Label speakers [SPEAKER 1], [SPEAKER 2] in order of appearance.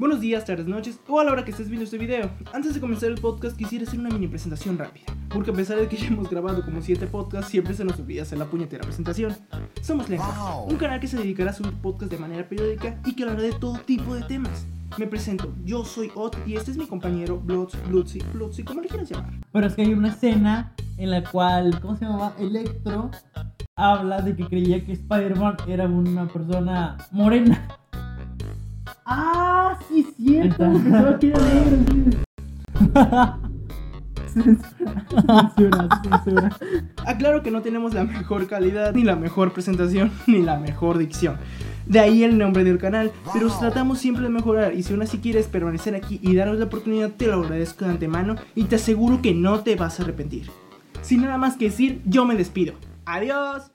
[SPEAKER 1] Buenos días, tardes, noches o a la hora que estés viendo este video. Antes de comenzar el podcast quisiera hacer una mini presentación rápida, porque a pesar de que ya hemos grabado como 7 podcasts, siempre se nos olvida hacer la puñetera presentación. Somos Lengua, un canal que se dedicará a subir podcast de manera periódica y que hablará de todo tipo de temas. Me presento, yo soy Ot y este es mi compañero Bloods, Bloodsy, Bloodsy, como le quieras llamar.
[SPEAKER 2] Pero es que hay una escena en la cual, ¿cómo se llamaba? Electro habla de que creía que Spider-Man era una persona morena.
[SPEAKER 3] Ah, sí, es cierto.
[SPEAKER 2] Ahí está.
[SPEAKER 3] Pensaba que era negro. Censura, censura, censura.
[SPEAKER 1] Aclaro que no tenemos la mejor calidad, ni la mejor presentación, ni la mejor dicción. De ahí el nombre del canal, pero tratamos siempre de mejorar y si aún así quieres permanecer aquí y darnos la oportunidad, te lo agradezco de antemano y te aseguro que no te vas a arrepentir. Sin nada más que decir, yo me despido. Adiós.